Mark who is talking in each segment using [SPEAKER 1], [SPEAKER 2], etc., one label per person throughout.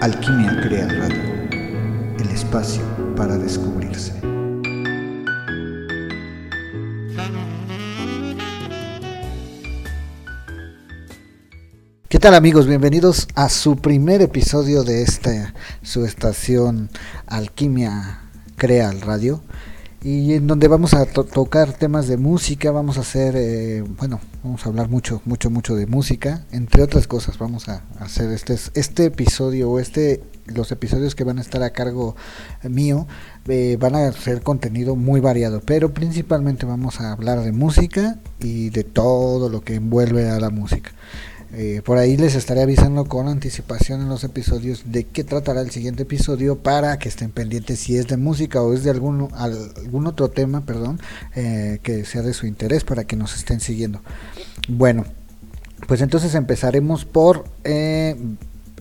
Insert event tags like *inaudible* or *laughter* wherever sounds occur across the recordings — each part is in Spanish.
[SPEAKER 1] Alquimia Crea Radio, el espacio para descubrirse. ¿Qué tal amigos? Bienvenidos a su primer episodio de esta su estación Alquimia Crea Radio y en donde vamos a tocar temas de música, vamos a hacer, eh, bueno, vamos a hablar mucho, mucho, mucho de música, entre otras cosas, vamos a hacer este, este episodio o este, los episodios que van a estar a cargo mío, eh, van a ser contenido muy variado, pero principalmente vamos a hablar de música y de todo lo que envuelve a la música. Eh, por ahí les estaré avisando con anticipación en los episodios de qué tratará el siguiente episodio para que estén pendientes si es de música o es de algún, algún otro tema, perdón, eh, que sea de su interés para que nos estén siguiendo. Bueno, pues entonces empezaremos por eh,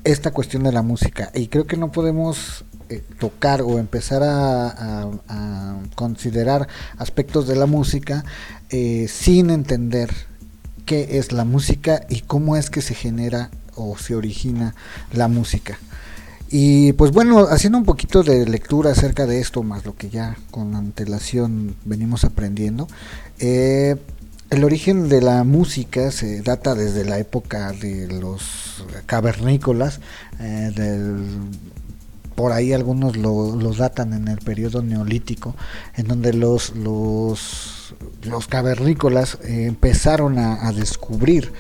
[SPEAKER 1] esta cuestión de la música y creo que no podemos tocar o empezar a, a, considerar aspectos de la música sin entender qué es la música y cómo es que se genera o se origina la música. Y pues bueno, haciendo un poquito de lectura acerca de esto, más lo que ya con antelación venimos aprendiendo, eh, el origen de la música se data desde la época de los cavernícolas, eh, del por ahí algunos lo, los datan en el periodo neolítico, en donde los, los, los cavernícolas eh, empezaron a, descubrir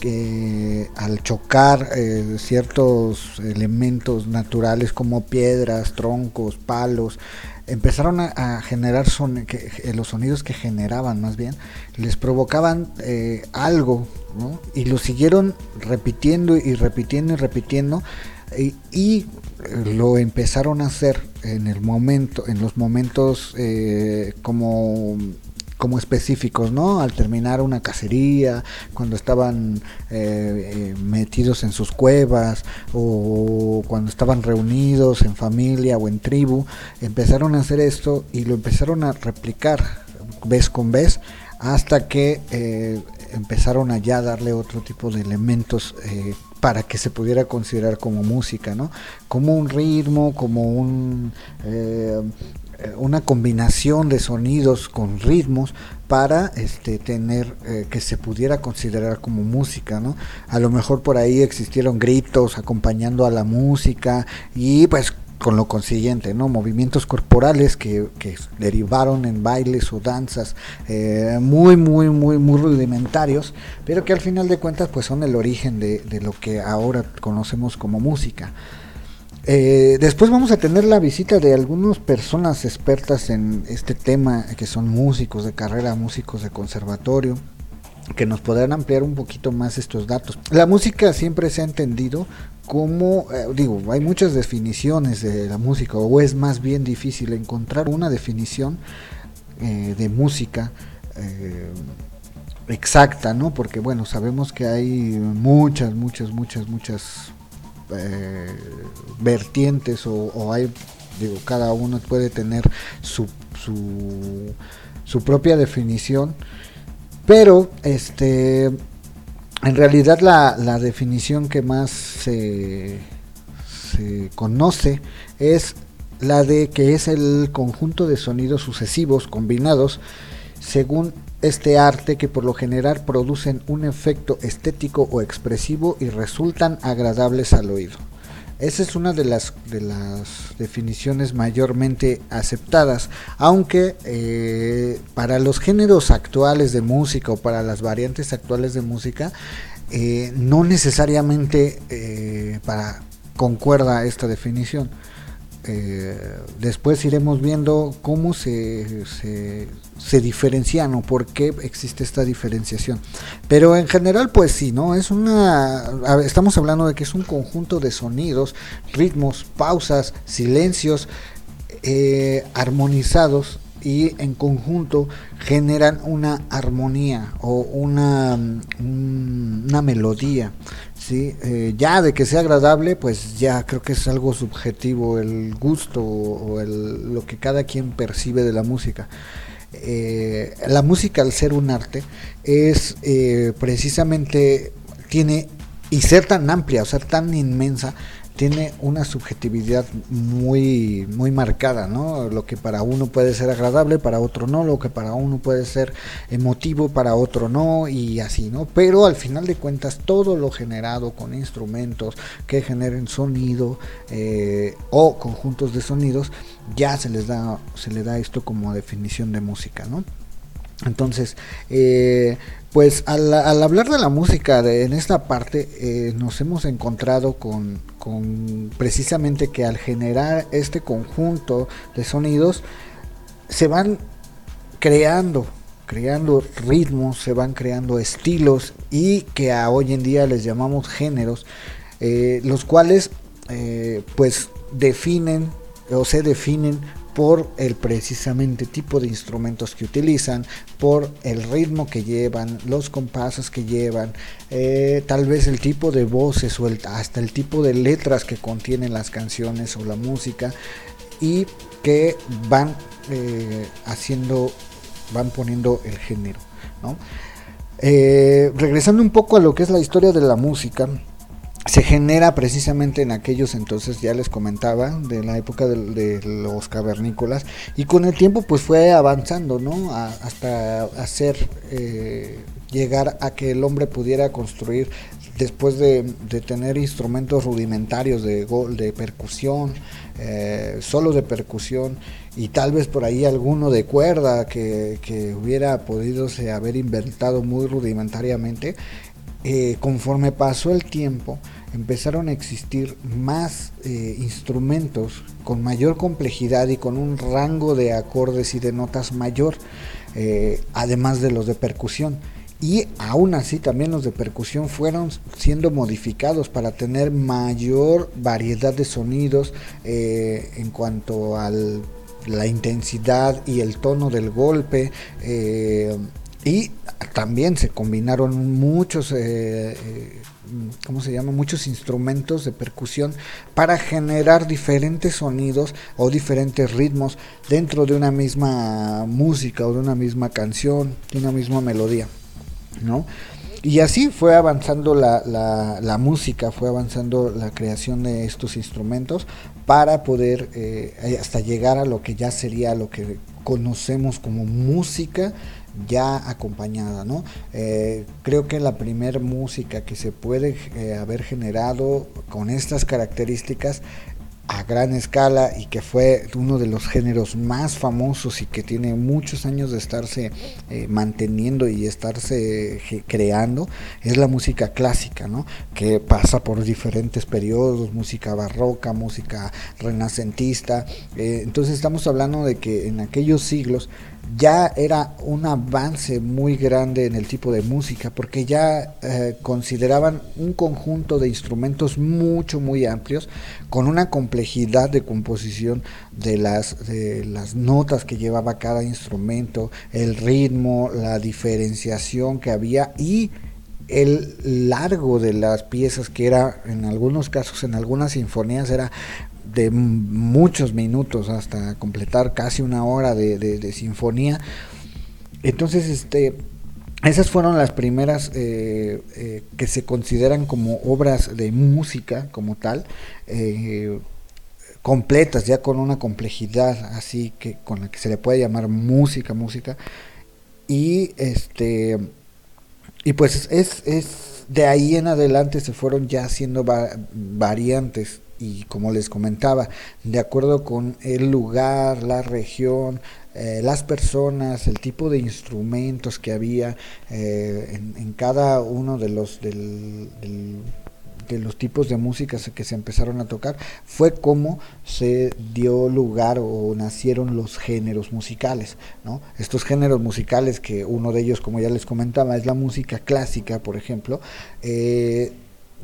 [SPEAKER 1] que al chocar eh, ciertos elementos naturales como piedras, troncos, palos, empezaron a, generar son, eh, los sonidos que generaban más bien, les provocaban algo, y lo siguieron repitiendo y repitiendo y repitiendo, y lo empezaron a hacer en el momento, en los momentos eh, como como específicos, ¿no? Al terminar una cacería, cuando estaban eh, eh, metidos en sus cuevas o cuando estaban reunidos en familia o en tribu, empezaron a hacer esto y lo empezaron a replicar vez con vez hasta que empezaron a darle otro tipo de elementos para que se pudiera considerar como música, ¿no? Como un ritmo, como un, eh, una combinación de sonidos con ritmos para este, tener eh, que se pudiera considerar como música, ¿no? A lo mejor por ahí existieron gritos acompañando a la música y pues con lo consiguiente, ¿no? Movimientos corporales que, derivaron en bailes o danzas eh, muy, muy, muy, muy rudimentarios, pero que al final de cuentas pues son el origen de, lo que ahora conocemos como música. Eh, después vamos a tener la visita de algunas personas expertas en este tema, que son músicos de carrera, músicos de conservatorio, que nos podrán ampliar un poquito más estos datos. La música siempre se ha entendido como, eh, digo, hay muchas definiciones de la música, o es más bien difícil encontrar una definición eh, de música eh, exacta, ¿no? Porque, bueno, sabemos que hay muchas, muchas, muchas, muchas vertientes, o, hay, digo, cada uno puede tener su, su propia definición pero, este, en realidad la, la definición que más se, se conoce es la de que es el conjunto de sonidos sucesivos combinados según este arte que por lo general producen un efecto estético o expresivo y resultan agradables al oído. Esa es una de las, de las definiciones mayormente aceptadas, aunque eh, para los géneros actuales de música o para las variantes actuales de música, eh, no necesariamente eh, para concuerda esta definición. Eh, después iremos viendo cómo se, se, diferencian o por qué existe esta diferenciación. Pero en general, pues sí, ¿no? Es una. Estamos hablando de que es un conjunto de sonidos, ritmos, pausas, silencios eh, armonizados y en conjunto generan una armonía o una, una melodía. ¿Sí? Eh, ya de que sea agradable, pues ya creo que es algo subjetivo el gusto o el, lo que cada quien percibe de la música. Eh, la música al ser un arte es eh, precisamente tiene y ser tan amplia o ser tan inmensa tiene una subjetividad muy, muy marcada, ¿no? Lo que para uno puede ser agradable, para otro no, lo que para uno puede ser emotivo, para otro no, y así, ¿no? Pero al final de cuentas, todo lo generado con instrumentos que generen sonido eh, o conjuntos de sonidos, ya se les da, se le da esto como definición de música, ¿no? Entonces, eh, pues al, hablar de la música en esta parte, eh, nos hemos encontrado con, precisamente que al generar este conjunto de sonidos, se van creando, creando ritmos, se van creando estilos y que a hoy en día les llamamos géneros, eh, los cuales pues definen o se definen por el precisamente tipo de instrumentos que utilizan, por el ritmo que llevan, los compases que llevan, eh, tal vez el tipo de voces o hasta el tipo de letras que contienen las canciones o la música y que van eh, haciendo, van poniendo el género. Eh, regresando un poco a lo que es la historia de la música, se genera precisamente en aquellos entonces, ya les comentaba, de la época de, los cavernícolas, y con el tiempo pues fue avanzando, ¿no? hasta hacer, eh, llegar a que el hombre pudiera construir, después de, tener instrumentos rudimentarios de, de percusión, eh, solo de percusión, y tal vez por ahí alguno de cuerda que, que hubiera podido haber inventado muy rudimentariamente, eh, conforme pasó el tiempo, empezaron a existir más eh, instrumentos con mayor complejidad y con un rango de acordes y de notas mayor, eh, además de los de percusión. Y aún así también los de percusión fueron siendo modificados para tener mayor variedad de sonidos en cuanto a la intensidad y el tono del golpe y también se combinaron muchos, eh, eh, ¿cómo se llama? Muchos instrumentos de percusión para generar diferentes sonidos o diferentes ritmos dentro de una misma música o de una misma canción, de una misma melodía, ¿no? Y así fue avanzando la, la, música, fue avanzando la creación de estos instrumentos para poder eh, hasta llegar a lo que ya sería lo que conocemos como música ya acompañada, ¿no? Eh, creo que la primer música que se puede eh, haber generado con estas características a gran escala y que fue uno de los géneros más famosos y que tiene muchos años de estarse eh, manteniendo y estarse creando es la música clásica, ¿no? que pasa por diferentes periodos, música barroca, música renacentista. entonces estamos hablando de que en aquellos siglos ya era un avance muy grande en el tipo de música porque ya eh, consideraban un conjunto de instrumentos mucho muy amplios con una complejidad de composición de las de las notas que llevaba cada instrumento el ritmo la diferenciación que había y el largo de las piezas que era en algunos casos en algunas sinfonías era de muchos minutos hasta completar casi una hora de, sinfonía. Entonces, este, esas fueron las primeras eh, eh, que se consideran como obras de música como tal, eh, completas, ya con una complejidad así que con la que se le puede llamar música, música. Y este y pues es, es de ahí en adelante se fueron ya haciendo variantes y como les comentaba, de acuerdo con el lugar, la región, eh, las personas, el tipo de instrumentos que había eh, en, cada uno de los del, de los tipos de música que se empezaron a tocar, fue como se dio lugar o nacieron los géneros musicales. ¿no? Estos géneros musicales, que uno de ellos, como ya les comentaba, es la música clásica, por ejemplo, eh,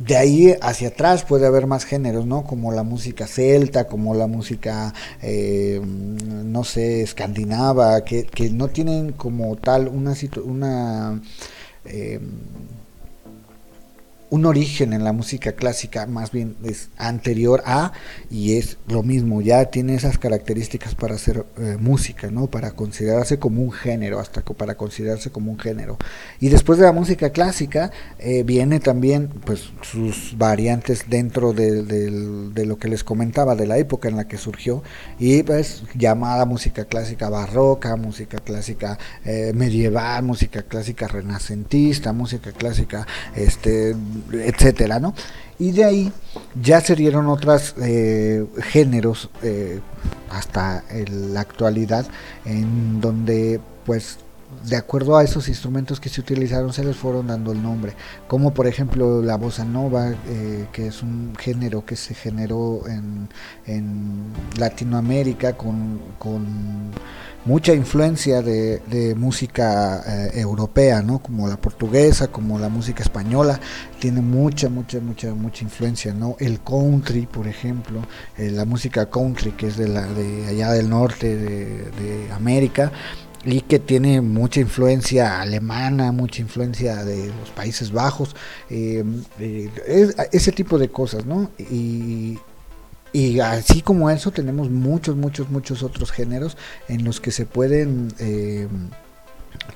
[SPEAKER 1] de ahí hacia atrás puede haber más géneros, ¿no? Como la música celta, como la música, eh, no sé, escandinava, que, que, no tienen como tal una, una eh, un origen en la música clásica, más bien es anterior a y es lo mismo, ya tiene esas características para hacer eh, música, ¿no? Para considerarse como un género, hasta para considerarse como un género. Y después de la música clásica eh, viene también pues sus variantes dentro de, lo que les comentaba, de la época en la que surgió, y pues llamada música clásica barroca, música clásica eh, medieval, música clásica renacentista, música clásica este etcétera, ¿no? Y de ahí ya se dieron otros eh, géneros eh, hasta la actualidad en donde pues de acuerdo a esos instrumentos que se utilizaron se les fueron dando el nombre, como por ejemplo la bossa nova, eh, que es un género que se generó en, en Latinoamérica con, con mucha influencia de, música eh, europea, ¿no? Como la portuguesa, como la música española, tiene mucha, mucha, mucha, mucha influencia, ¿no? El country, por ejemplo, eh, la música country, que es de, la, de allá del norte de, América, y que tiene mucha influencia alemana, mucha influencia de los Países Bajos, eh, ese tipo de cosas, ¿no? Y, y así como eso tenemos muchos, muchos, muchos otros géneros en los que se pueden eh,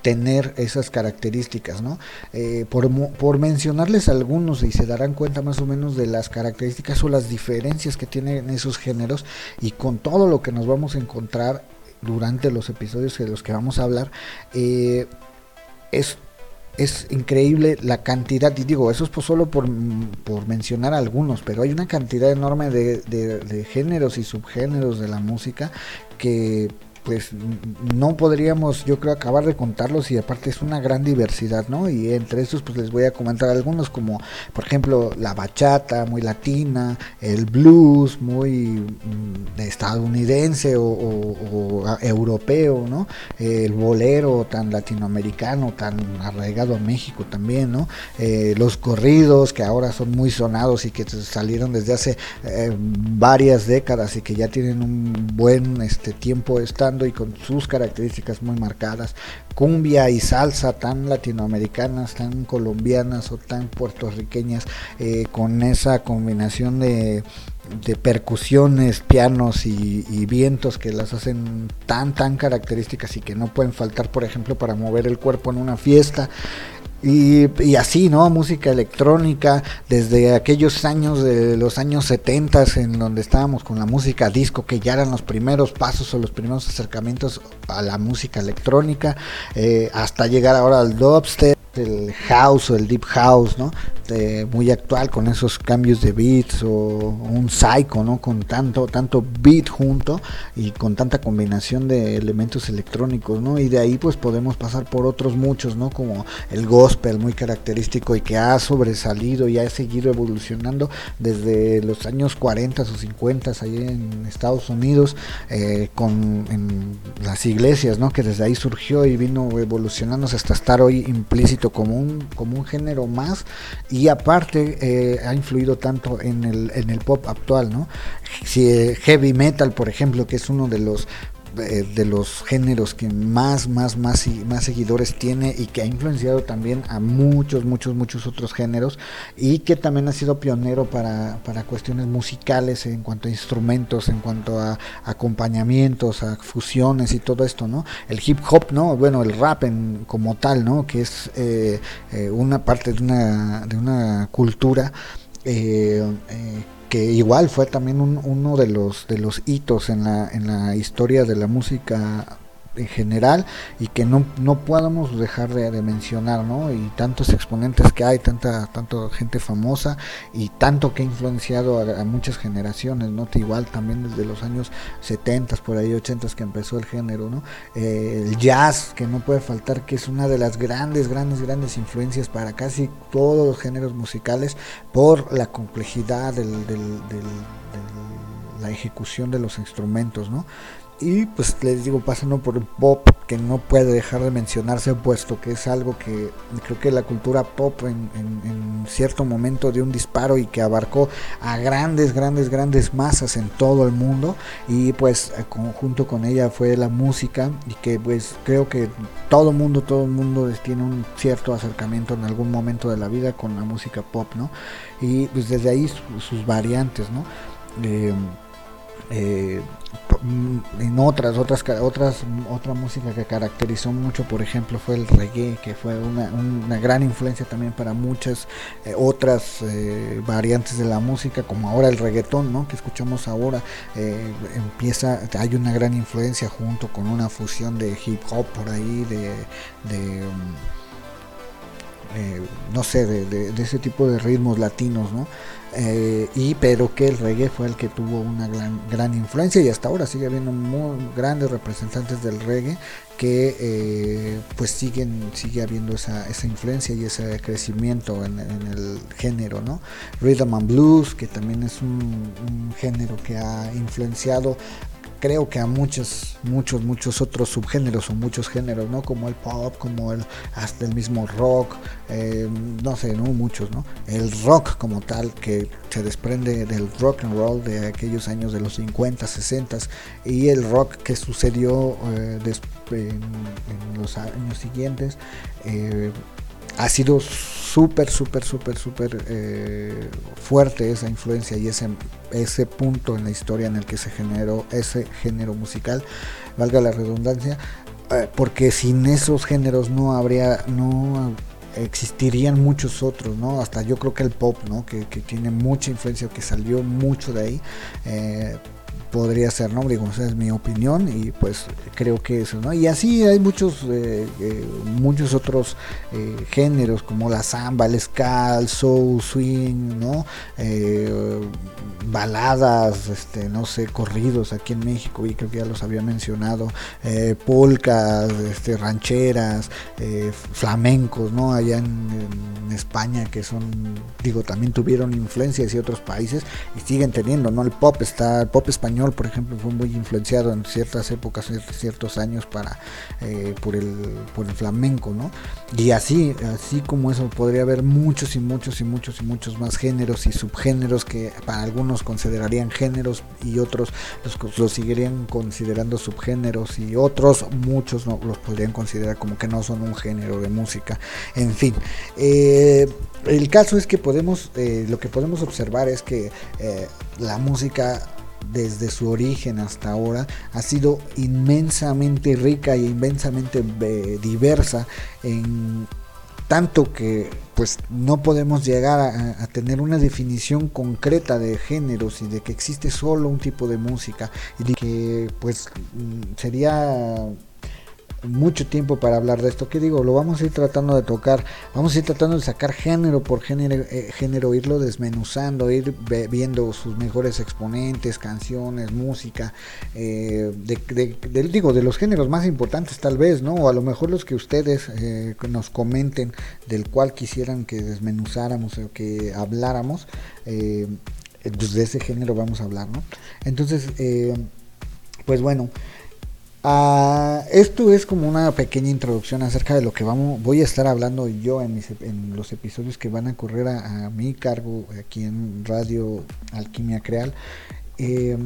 [SPEAKER 1] tener esas características, ¿no? Eh, por, por, mencionarles algunos y se darán cuenta más o menos de las características o las diferencias que tienen esos géneros y con todo lo que nos vamos a encontrar durante los episodios de los que vamos a hablar, eh, es es increíble la cantidad, y digo, eso es solo por, por mencionar algunos, pero hay una cantidad enorme de, de géneros y subgéneros de la música que pues no podríamos yo creo acabar de contarlos y aparte es una gran diversidad, ¿no? Y entre estos pues les voy a comentar algunos como por ejemplo la bachata muy latina, el blues muy mm, estadounidense o, europeo, ¿no? El bolero tan latinoamericano, tan arraigado a México también, ¿no? Eh, los corridos que ahora son muy sonados y que salieron desde hace eh, varias décadas y que ya tienen un buen este tiempo están y con sus características muy marcadas, cumbia y salsa tan latinoamericanas, tan colombianas o tan puertorriqueñas, eh, con esa combinación de, percusiones, pianos y, y, vientos que las hacen tan tan características y que no pueden faltar, por ejemplo, para mover el cuerpo en una fiesta. Y, así, ¿no? Música electrónica, desde aquellos años de los años 70 en donde estábamos con la música disco, que ya eran los primeros pasos o los primeros acercamientos a la música electrónica, eh, hasta llegar ahora al dubstep el house o el deep house, ¿no? muy actual con esos cambios de beats o un psycho, ¿no? Con tanto tanto beat junto y con tanta combinación de elementos electrónicos, ¿no? Y de ahí pues podemos pasar por otros muchos, ¿no? Como el gospel muy característico y que ha sobresalido y ha seguido evolucionando desde los años 40 o 50 ahí en Estados Unidos eh, con las iglesias, ¿no? Que desde ahí surgió y vino evolucionándose hasta estar hoy implícito como un, como un género más y aparte eh, ha influido tanto en el, en el pop actual, ¿no? Si, eh, heavy metal, por ejemplo, que es uno de los eh, de los géneros que más, más, más, más seguidores tiene y que ha influenciado también a muchos, muchos, muchos otros géneros y que también ha sido pionero para, para cuestiones musicales en cuanto a instrumentos, en cuanto a acompañamientos, a fusiones y todo esto, ¿no? El hip hop, ¿no? Bueno, el rap en, como tal, ¿no? Que es eh, eh, una parte de una, de una cultura eh, que igual fue también uno de los de los hitos en la, en la historia de la música en general y que no, no podamos dejar de, mencionar, ¿no? Y tantos exponentes que hay, tanta, tanta gente famosa y tanto que ha influenciado a, muchas generaciones, ¿no? Igual también desde los años 70, por ahí 80 que empezó el género, ¿no? Eh, el jazz, que no puede faltar, que es una de las grandes, grandes, grandes influencias para casi todos los géneros musicales por la complejidad del, del, del, la ejecución de los instrumentos, ¿no? Y pues les digo, pasando por el pop, que no puede dejar de mencionarse, puesto que es algo que creo que la cultura pop en, cierto momento dio un disparo y que abarcó a grandes, grandes, grandes masas en todo el mundo. Y pues junto con ella fue la música y que pues creo que todo mundo, todo mundo tiene un cierto acercamiento en algún momento de la vida con la música pop, ¿no? Y pues desde ahí sus variantes, ¿no? Eh, eh, en otras otras otras otra música que caracterizó mucho por ejemplo fue el reggae que fue una, gran influencia también para muchas eh, otras eh, variantes de la música como ahora el reggaetón no que escuchamos ahora empieza hay una gran influencia junto con una fusión de hip hop por ahí de, um, no sé de, de, ese tipo de ritmos latinos no eh, y pero que el reggae fue el que tuvo una gran, gran influencia y hasta ahora sigue habiendo muy grandes representantes del reggae que eh, pues siguen sigue habiendo esa, esa influencia y ese crecimiento en, el género no rhythm and blues que también es un, un género que ha influenciado creo que a muchos, muchos, muchos otros subgéneros o muchos géneros, ¿no? Como el pop, como el hasta el mismo rock, eh, no sé, no muchos, ¿no? El rock como tal que se desprende del rock and roll de aquellos años de los 50, 60 y el rock que sucedió eh, en, los años siguientes. Eh, ha sido súper, súper, súper, súper eh, fuerte esa influencia y ese, ese punto en la historia en el que se generó ese género musical, valga la redundancia, eh, porque sin esos géneros no habría, no existirían muchos otros, ¿no? Hasta yo creo que el pop, ¿no? Que, que tiene mucha influencia, que salió mucho de ahí. Eh, podría ser, ¿no? Digo, esa es mi opinión y pues creo que eso, ¿no? Y así hay muchos, eh, eh, muchos otros eh, géneros como la samba, el ska, el soul, swing, ¿no? baladas, este, no sé, corridos aquí en México y creo que ya los había mencionado, polcas, este, rancheras, flamencos, ¿no? Allá en, España que son, digo, también tuvieron influencias y otros países y siguen teniendo, ¿no? El pop está, el pop español por ejemplo, fue muy influenciado en ciertas épocas, ciertos años para eh, por el por el flamenco, ¿no? Y así, así como eso podría haber muchos y muchos y muchos y muchos más géneros y subgéneros que para algunos considerarían géneros y otros los, los seguirían considerando subgéneros y otros muchos no, los podrían considerar como que no son un género de música. En fin, eh, el caso es que podemos, eh, lo que podemos observar es que la música desde su origen hasta ahora ha sido inmensamente rica e inmensamente eh, diversa en tanto que pues no podemos llegar a, tener una definición concreta de géneros y de que existe solo un tipo de música y de que pues mm, sería mucho tiempo para hablar de esto. que digo? Lo vamos a ir tratando de tocar, vamos a ir tratando de sacar género por género, eh, género irlo desmenuzando, ir viendo sus mejores exponentes, canciones, música, eh, de, digo, de los géneros más importantes tal vez, ¿no? O a lo mejor los que ustedes eh, nos comenten del cual quisieran que desmenuzáramos o que habláramos, pues de ese género vamos a hablar, ¿no? Entonces, pues bueno. Uh, esto es como una pequeña introducción acerca de lo que vamos, voy a estar hablando yo en, en los episodios que van a correr a, mi cargo aquí en Radio Alquimia Creal. Eh,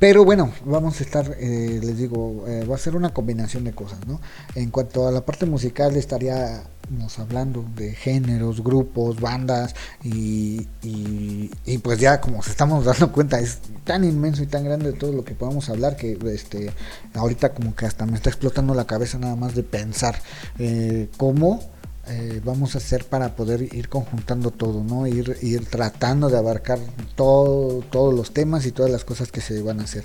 [SPEAKER 1] pero bueno, vamos a estar, eh, les digo, eh, va a ser una combinación de cosas, ¿no? En cuanto a la parte musical, estaríamos hablando de géneros, grupos, bandas y, y, pues ya como se estamos dando cuenta, es tan inmenso y tan grande todo lo que podamos hablar que este ahorita como que hasta me está explotando la cabeza nada más de pensar eh, cómo eh, vamos a hacer para poder ir conjuntando todo, ¿no? Ir, ir tratando de abarcar todo, todos los temas y todas las cosas que se van a hacer.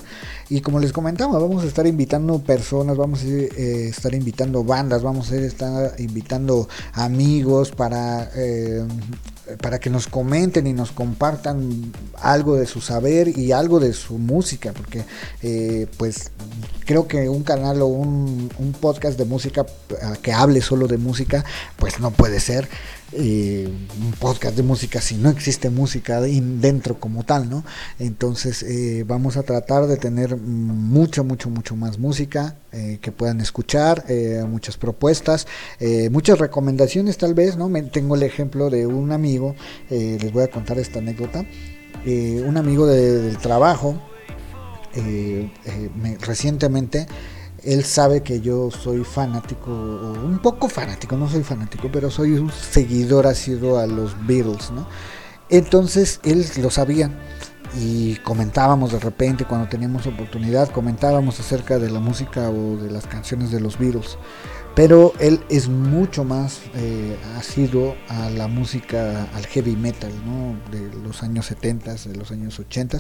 [SPEAKER 1] Y como les comentaba, vamos a estar invitando personas, vamos a eh, estar invitando bandas, vamos a estar invitando amigos para eh, para que nos comenten y nos compartan algo de su saber y algo de su música, porque pues creo que un canal o un, un podcast de música que hable solo de música, pues no puede ser eh, un podcast de música si no existe música dentro como tal, ¿no? Entonces eh, vamos a tratar de tener mucho, mucho, mucho más música eh, que puedan escuchar, eh, muchas propuestas, muchas recomendaciones tal vez, ¿no? Me, tengo el ejemplo de un amigo, les voy a contar esta anécdota, un amigo del trabajo, me, recientemente él sabe que yo soy fanático, un poco fanático, no soy fanático, pero soy un seguidor asiduo a los Beatles, ¿no? Entonces él lo sabía y comentábamos de repente cuando teníamos oportunidad, comentábamos acerca de la música o de las canciones de los Beatles. Pero él es mucho más eh, asiduo a la música, al heavy metal, ¿no? De los años 70, de los años 80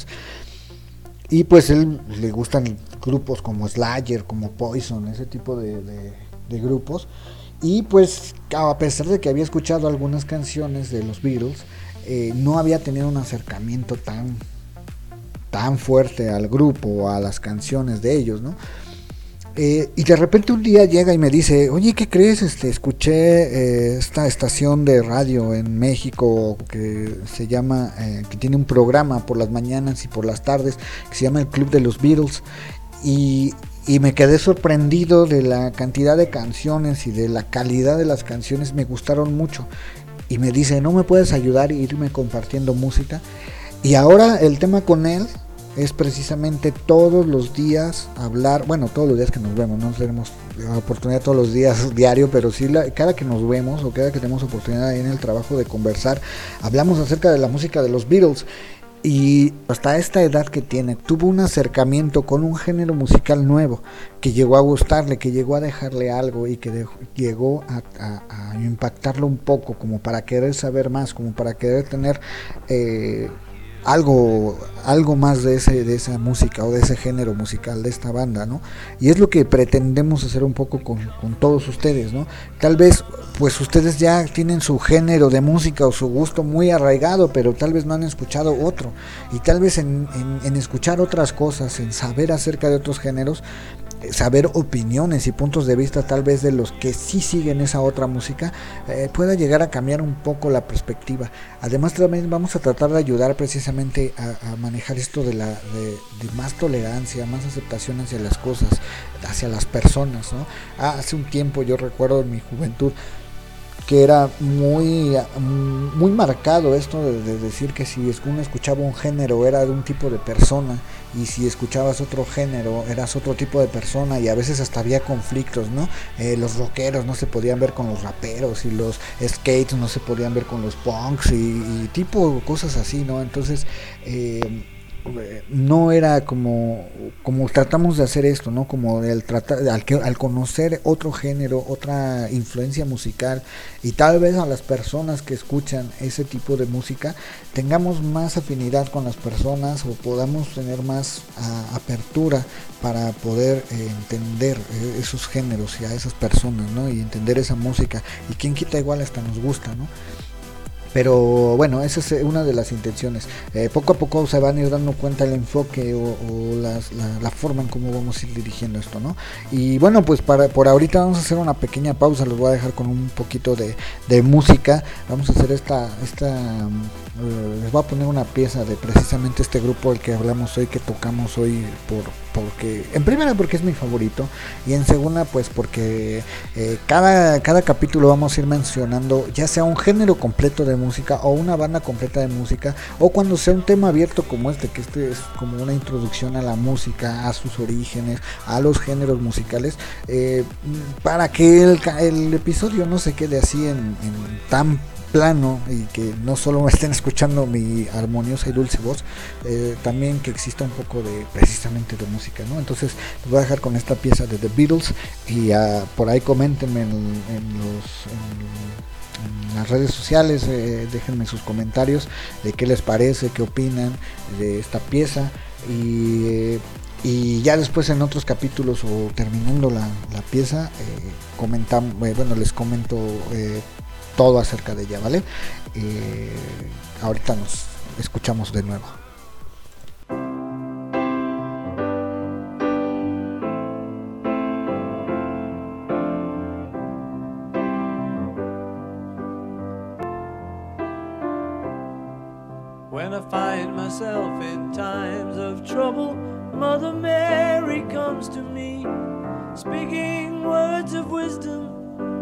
[SPEAKER 1] y pues él le gustan grupos como Slayer, como Poison, ese tipo de, grupos. Y pues a pesar de que había escuchado algunas canciones de los Beatles, eh, no había tenido un acercamiento tan, tan fuerte al grupo o a las canciones de ellos, ¿no? Eh, y de repente un día llega y me dice, oye, ¿qué crees? Este, escuché eh, esta estación de radio en México que se llama, eh, que tiene un programa por las mañanas y por las tardes, que se llama el Club de los Beatles. Y, y me quedé sorprendido de la cantidad de canciones y de la calidad de las canciones, me gustaron mucho. Y me dice, ¿no me puedes ayudar a irme compartiendo música? Y ahora el tema con él es precisamente todos los días hablar, bueno, todos los días que nos vemos, no tenemos la oportunidad todos los días *laughs* diario, pero sí cada que nos vemos o cada que tenemos oportunidad en el trabajo de conversar, hablamos acerca de la música de los Beatles. Y hasta esta edad que tiene, tuvo un acercamiento con un género musical nuevo que llegó a gustarle, que llegó a dejarle algo y que llegó a, impactarlo un poco, como para querer saber más, como para querer tener eh, algo, algo más de, ese, de esa música o de ese género musical de esta banda, ¿no? Y es lo que pretendemos hacer un poco con, todos ustedes, ¿no? Tal vez, pues ustedes ya tienen su género de música o su gusto muy arraigado, pero tal vez no han escuchado otro. Y tal vez en, en escuchar otras cosas, en saber acerca de otros géneros, saber opiniones y puntos de vista tal vez de los que sí siguen esa otra música eh, pueda llegar a cambiar un poco la perspectiva además también vamos a tratar de ayudar precisamente a, manejar esto de la de, más tolerancia más aceptación hacia las cosas hacia las personas ¿no? Hace un tiempo yo recuerdo en mi juventud que era muy, muy marcado esto de, decir que si uno escuchaba un género era de un tipo de persona y si escuchabas otro género eras otro tipo de persona y a veces hasta había conflictos, ¿no? Eh, los rockeros no se podían ver con los raperos y los skates no se podían ver con los punks y, y tipo cosas así, ¿no? Entonces... Eh, no era como, como tratamos de hacer esto, ¿no? Como el tratar, al, al conocer otro género, otra influencia musical y tal vez a las personas que escuchan ese tipo de música tengamos más afinidad con las personas o podamos tener más apertura para poder eh, entender eh, esos géneros y a esas personas, ¿no? Y entender esa música y quien quita igual hasta nos gusta, ¿no? Pero bueno, esa es una de las intenciones. Eh, poco a poco se van a ir dando cuenta el enfoque o, la, forma en cómo vamos a ir dirigiendo esto, ¿no? Y bueno, pues para por ahorita vamos a hacer una pequeña pausa. Los voy a dejar con un poquito de, de música. Vamos a hacer esta, esta eh, les voy a poner una pieza de precisamente este grupo del que hablamos hoy, que tocamos hoy por porque en primera porque es mi favorito y en segunda pues porque eh, cada, cada capítulo vamos a ir mencionando ya sea un género completo de música o una banda completa de música o cuando sea un tema abierto como este que este es como una introducción a la música a sus orígenes a los géneros musicales eh, para que el, el, episodio no se quede así en, en tan plano y que no solo me estén escuchando mi armoniosa y dulce voz, eh, también que exista un poco de precisamente de música, ¿no? Entonces les voy a dejar con esta pieza de The Beatles y uh, por ahí coméntenme en, los las redes sociales, eh, déjenme sus comentarios de qué les parece, qué opinan de esta pieza y ya después en otros capítulos o terminando la, pieza eh, eh, bueno les comento todo acerca de ella, ¿vale? Eh, ahorita nos escuchamos de nuevo.
[SPEAKER 2] When I find myself in times of trouble, Mother Mary comes to me, speaking words of wisdom.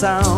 [SPEAKER 2] To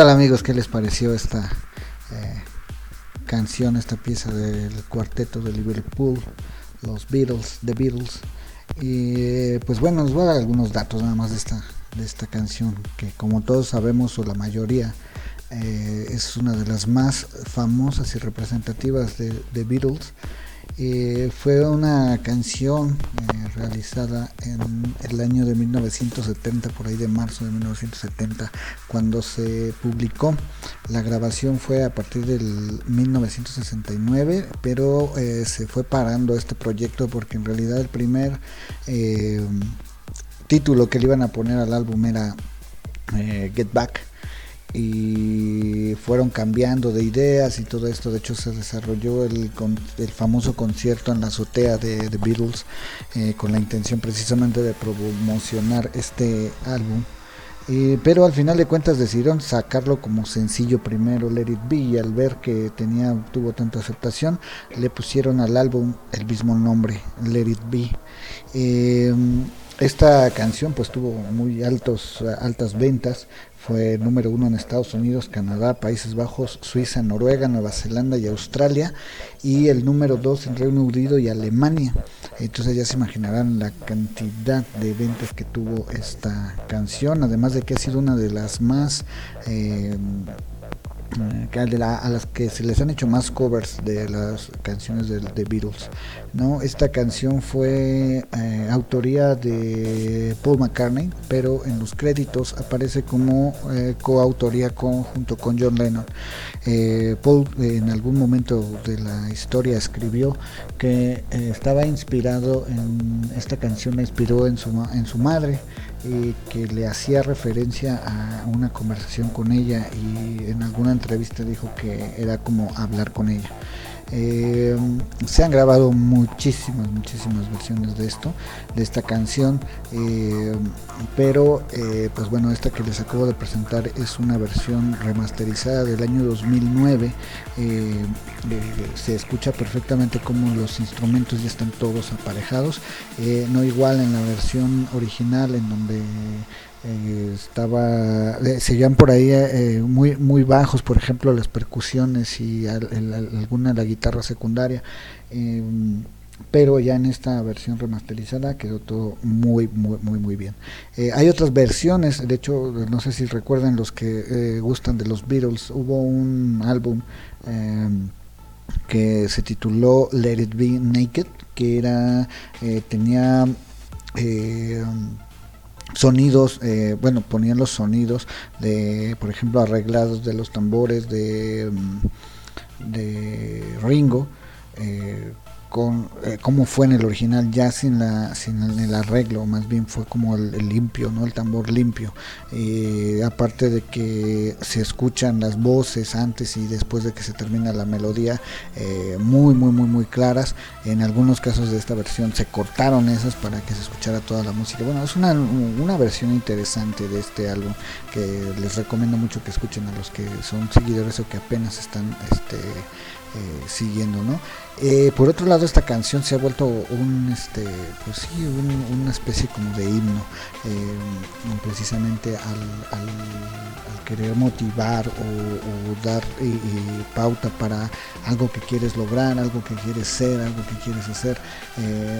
[SPEAKER 1] tal amigos? ¿Qué les pareció esta eh, canción, esta pieza del cuarteto de Liverpool, los Beatles, The Beatles? Y pues bueno, os voy a dar algunos datos nada más de esta, de esta canción, que como todos sabemos, o la mayoría, eh, es una de las más famosas y representativas de, de Beatles. Eh, fue una canción eh, realizada en el año de 1970, por ahí de marzo de 1970, cuando se publicó. La grabación fue a partir del 1969, pero eh, se fue parando este proyecto porque en realidad el primer eh, título que le iban a poner al álbum era eh, Get Back y fueron cambiando de ideas y todo esto. De hecho, se desarrolló el, el famoso concierto en la azotea de The Beatles eh, con la intención precisamente de promocionar este álbum. Eh, pero al final de cuentas decidieron sacarlo como sencillo primero, Let It Be, y al ver que tenía, tuvo tanta aceptación, le pusieron al álbum el mismo nombre, Let It Be. Eh, esta canción pues tuvo muy altos, altas ventas, fue número uno en Estados Unidos, Canadá, Países Bajos, Suiza, Noruega, Nueva Zelanda y Australia, y el número dos en Reino Unido y Alemania. Entonces ya se imaginarán la cantidad de ventas que tuvo esta canción, además de que ha sido una de las más eh, a las que se les han hecho más covers de las canciones de, de Beatles. ¿no? Esta canción fue eh, autoría de Paul McCartney, pero en los créditos aparece como eh, coautoría con, junto con John Lennon. Eh, Paul en algún momento de la historia escribió que estaba inspirado en esta canción, la inspiró en su, en su madre y que le hacía referencia a una conversación con ella y en alguna entrevista dijo que era como hablar con ella. Eh, se han grabado muchísimas, muchísimas versiones de esto, de esta canción, eh, pero eh, pues bueno, esta que les acabo de presentar es una versión remasterizada del año 2009. se escucha perfectamente como los instrumentos ya están todos aparejados, no igual en la versión original en donde eh, estaba eh, seguían por ahí eh, muy muy bajos por ejemplo las percusiones y alguna de la guitarra secundaria. Em, pero ya en esta versión remasterizada quedó todo muy muy muy muy bien. Hay otras versiones de hecho no sé si recuerdan los que gustan de los Beatles hubo un álbum em, que se tituló Let It Be Naked que era tenía sonidos, eh, bueno, ponían los sonidos de, por ejemplo, arreglados de los tambores de, mm, de Ringo, eh, con eh, cómo fue en el original ya sin la sin el, arreglo más bien fue como el, limpio no el tambor limpio. Eh, aparte de que se escuchan las voces antes y después de que se termina la melodía eh, muy muy muy muy claras. En algunos casos de esta versión se cortaron esas para que se escuchara toda la música. Bueno es una, una versión interesante de este álbum que les recomiendo mucho que escuchen a los que son seguidores o que apenas están este eh, siguiendo, ¿no? Eh, por otro lado, esta canción se ha vuelto un, este, pues sí, una especie como de himno, eh, precisamente al, querer motivar o, dar pauta para algo que quieres lograr, algo que quieres ser, algo que quieres hacer.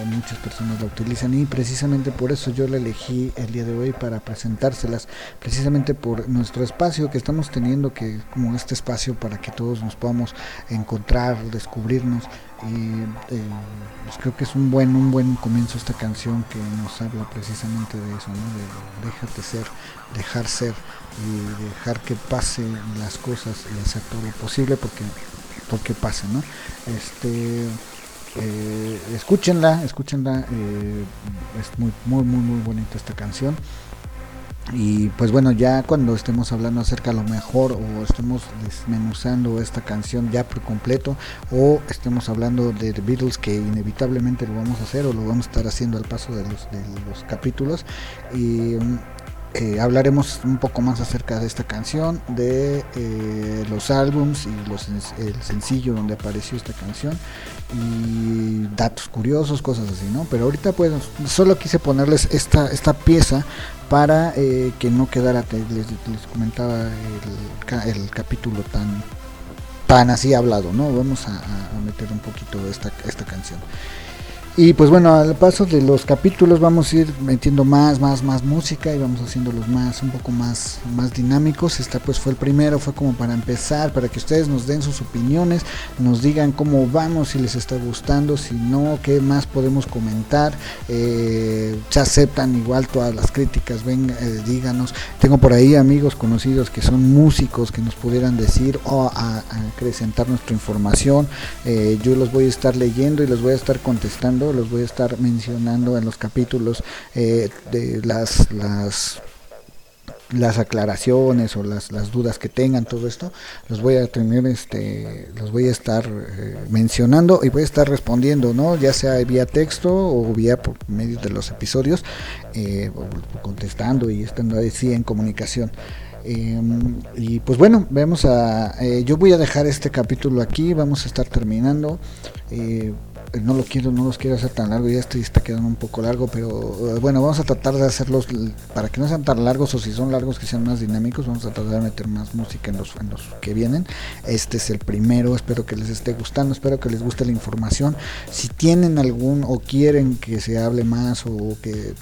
[SPEAKER 1] muchas personas la utilizan y precisamente por eso yo la elegí el día de hoy para presentárselas, precisamente por nuestro espacio que estamos teniendo, que como este espacio para que todos nos podamos encontrar descubrirnos. Y eh, pues creo que es un buen, un buen comienzo esta canción que nos habla precisamente de eso, de déjate ser, dejar ser y dejar que pasen las cosas y hacer todo lo posible porque, porque pase, ¿no? Este, eh, escúchenla, escúchenla, eh, es muy, muy, muy, muy bonita esta canción. Y pues bueno, ya cuando estemos hablando acerca a lo mejor o estemos desmenuzando esta canción ya por completo o estemos hablando de The Beatles que inevitablemente lo vamos a hacer o lo vamos a estar haciendo al paso de los, de los capítulos y eh, hablaremos un poco más acerca de esta canción, de eh, los álbums y los, el sencillo donde apareció esta canción y datos curiosos, cosas así, ¿no? Pero ahorita pues solo quise ponerles esta, esta pieza para eh, que no quedara, les, comentaba el, el, capítulo tan, tan así hablado, ¿no? Vamos a, a meter un poquito esta, esta canción. Y pues bueno, al paso de los capítulos vamos a ir metiendo más, más, más música y vamos haciéndolos más, un poco más, más dinámicos. Esta pues fue el primero, fue como para empezar, para que ustedes nos den sus opiniones, nos digan cómo vamos, si les está gustando, si no, qué más podemos comentar. Eh, se aceptan igual todas las críticas, venga, eh, díganos. Tengo por ahí amigos conocidos que son músicos que nos pudieran decir o acrecentar nuestra información. Eh, yo los voy a estar leyendo y los voy a estar contestando los voy a estar mencionando en los capítulos eh, de las, las las aclaraciones o las, las dudas que tengan, todo esto, los voy a tener, este, los voy a estar eh, mencionando y voy a estar respondiendo, ¿no? Ya sea vía texto o vía por medio de los episodios, eh, contestando y estando así en comunicación. Em, y pues bueno, vemos a. Yo voy a dejar este capítulo aquí, vamos a estar terminando. No lo quiero, no los quiero hacer tan largo, ya este está quedando un poco largo, pero eh, bueno, vamos a tratar de hacerlos para que no sean tan largos o si son largos que sean más dinámicos, vamos a tratar de meter más música en los, en los que vienen. Este es el primero, espero que les esté gustando, espero que les guste la información. Si tienen algún o quieren que se hable más o que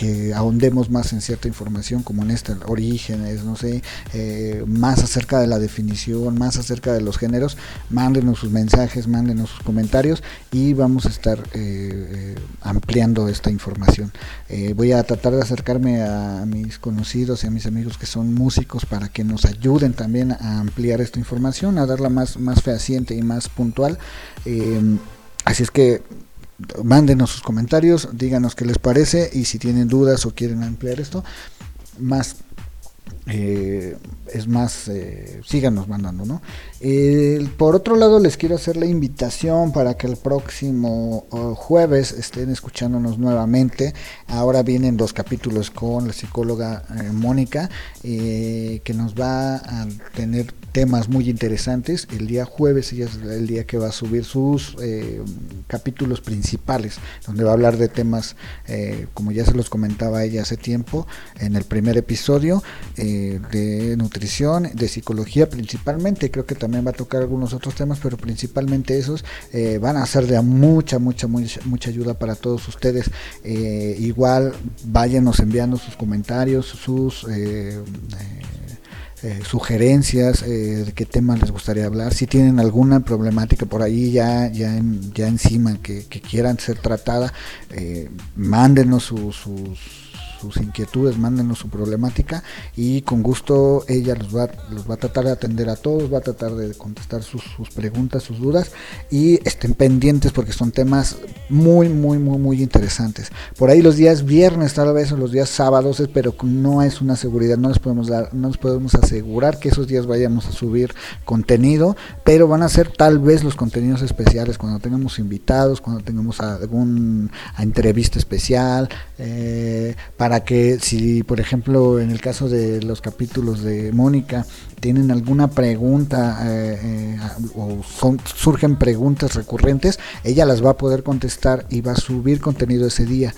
[SPEAKER 1] que ahondemos más en cierta información como en este orígenes, no sé, eh, más acerca de la definición, más acerca de los géneros, mándenos sus mensajes, mándenos sus comentarios y vamos a estar eh, eh, ampliando esta información. voy a tratar de acercarme a, mis conocidos y a mis amigos que son músicos para que nos ayuden también a ampliar esta información, a darla más, más fehaciente y más puntual. así es que mándenos sus comentarios, díganos qué les parece y si tienen dudas o quieren ampliar esto, más eh, es más, eh, síganos mandando, ¿no? por otro lado, les quiero hacer la invitación para que el próximo uh, jueves estén escuchándonos nuevamente. Ahora vienen dos capítulos con la psicóloga eh, Mónica, que nos va a tener temas muy interesantes. El día jueves ella es el día que va a subir sus capítulos principales, donde va a hablar de temas, como ya se los comentaba ella hace tiempo, en el primer episodio, de nutrición de psicología principalmente, creo que también va a tocar algunos otros temas, pero principalmente esos eh, van a ser de mucha, mucha, mucha, mucha ayuda para todos ustedes. Eh, igual váyanos enviando sus comentarios, sus... Eh, sugerencias de qué temas les gustaría hablar si tienen alguna problemática por ahí ya ya ya encima que, quieran ser tratada mándenos sus inquietudes, mándenos su problemática y con gusto ella los va, los va a tratar de atender a todos, va a tratar de contestar sus, preguntas, sus dudas y estén pendientes porque son temas muy, muy, muy, muy interesantes. Por ahí los días viernes, tal vez, o los días sábados, pero no es una seguridad, no les podemos dar, no les podemos asegurar que esos días vayamos a subir contenido, pero van a ser tal vez los contenidos especiales cuando tengamos invitados, cuando tengamos algún entrevista especial, eh, para para que si, por ejemplo, en el caso de los capítulos de Mónica, tienen alguna pregunta eh, eh, o surgen preguntas recurrentes, ella las va a poder contestar y va a subir contenido ese día,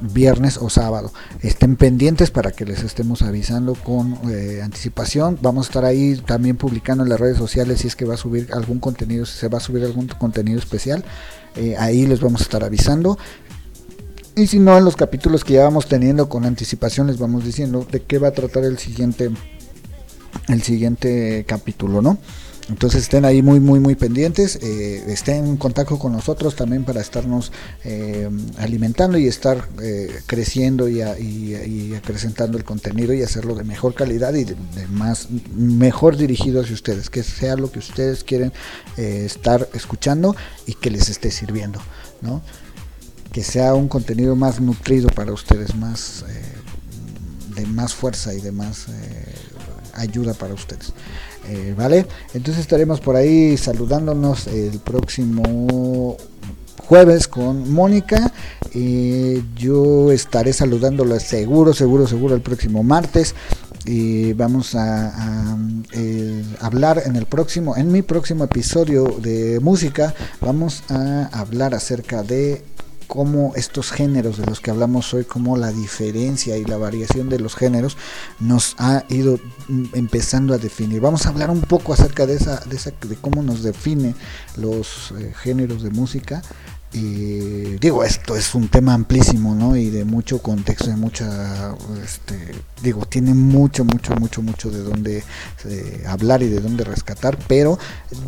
[SPEAKER 1] viernes o sábado. Estén pendientes para que les estemos avisando con eh, anticipación. Vamos a estar ahí también publicando en las redes sociales si es que va a subir algún contenido, si se va a subir algún contenido especial. ahí les vamos a estar avisando. Y si no, en los capítulos que ya vamos teniendo con anticipación les vamos diciendo de qué va a tratar el siguiente, el siguiente capítulo, ¿no? Entonces estén ahí muy, muy, muy pendientes, eh, estén en contacto con nosotros también para estarnos eh, alimentando y estar eh, creciendo y, acrecentando el contenido y hacerlo de mejor calidad y de, más mejor dirigido hacia ustedes, que sea lo que ustedes quieren estar escuchando y que les esté sirviendo, ¿no? Que sea un contenido más nutrido para ustedes, más eh, de más fuerza y de más eh, ayuda para ustedes. Eh, ¿Vale? Entonces estaremos por ahí saludándonos el próximo jueves con Mónica. y yo estaré saludándolo seguro, seguro, seguro el próximo martes. Y vamos a, hablar en el próximo, en mi próximo episodio de música, vamos a hablar acerca de cómo estos géneros de los que hablamos hoy, cómo la diferencia y la variación de los géneros nos ha ido mm, empezando a definir. Vamos a hablar un poco acerca de esa, de, esa, de cómo nos define los eh, géneros de música y digo, esto es un tema amplísimo, ¿no? Y de mucho contexto, de mucha, este, digo, tiene mucho, mucho, mucho, mucho de dónde eh, hablar y de dónde rescatar, pero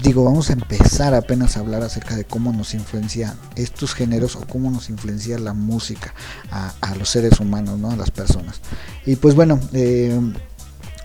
[SPEAKER 1] digo, vamos a empezar apenas a hablar acerca de cómo nos influencia estos géneros o cómo nos influencia la música a, los seres humanos, ¿no? A las personas. Y pues bueno, eh,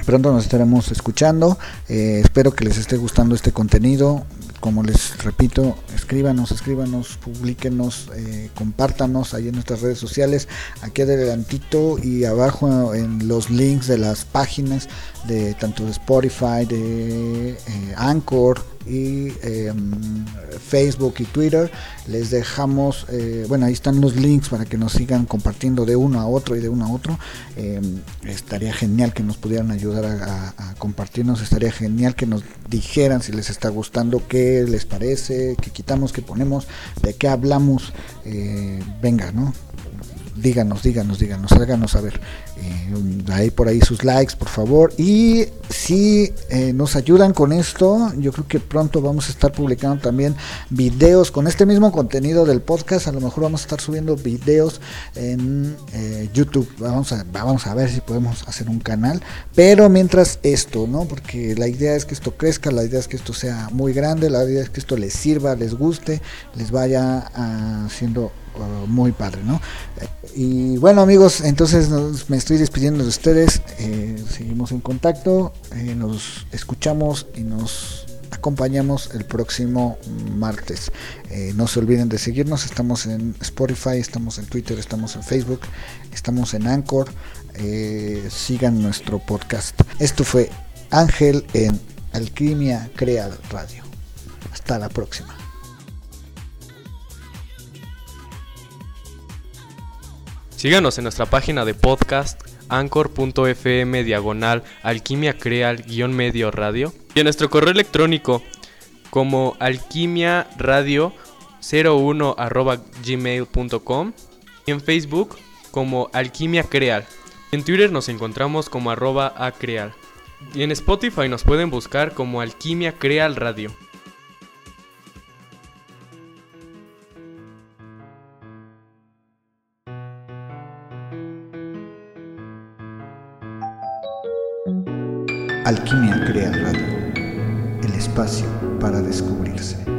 [SPEAKER 1] pronto nos estaremos escuchando. Eh, espero que les esté gustando este contenido como les repito, escríbanos, escríbanos, publiquenos, eh, compártanos ahí en nuestras redes sociales, aquí adelantito y abajo en los links de las páginas de tanto de Spotify, de eh, Anchor, y em, Facebook y Twitter. Les dejamos, eh, bueno, ahí están los links para que nos sigan compartiendo de uno a otro y de uno a otro. Em, estaría genial que nos pudieran ayudar a, compartirnos, estaría genial que nos dijeran si les está gustando, qué les parece, qué quitamos, qué ponemos, de qué hablamos. Eh, venga, ¿no? Díganos, díganos, díganos, háganos saber. Eh, ahí por ahí sus likes, por favor. Y si eh, nos ayudan con esto, yo creo que pronto vamos a estar publicando también videos con este mismo contenido del podcast. A lo mejor vamos a estar subiendo videos en eh, YouTube. Vamos a, vamos a ver si podemos hacer un canal. Pero mientras esto, ¿no? Porque la idea es que esto crezca, la idea es que esto sea muy grande, la idea es que esto les sirva, les guste, les vaya haciendo muy padre, ¿no? Y bueno amigos, entonces me estoy despidiendo de ustedes, eh, seguimos en contacto, eh, nos escuchamos y nos acompañamos el próximo martes. Eh, no se olviden de seguirnos, estamos en Spotify, estamos en Twitter, estamos en Facebook, estamos en Anchor, sigan nuestro podcast. Esto fue Ángel en Alquimia Crea Radio. Hasta la próxima.
[SPEAKER 3] Síganos en nuestra página de podcast anchor.fm diagonal alquimia creal guion medio radio y en nuestro correo electrónico como alquimia radio 01 arroba gmail.com y en Facebook como alquimia creal. En Twitter nos encontramos como arroba acreal. Y en Spotify nos pueden buscar como alquimia creal radio.
[SPEAKER 1] Alquimia Crea Radio, el espacio para descubrirse.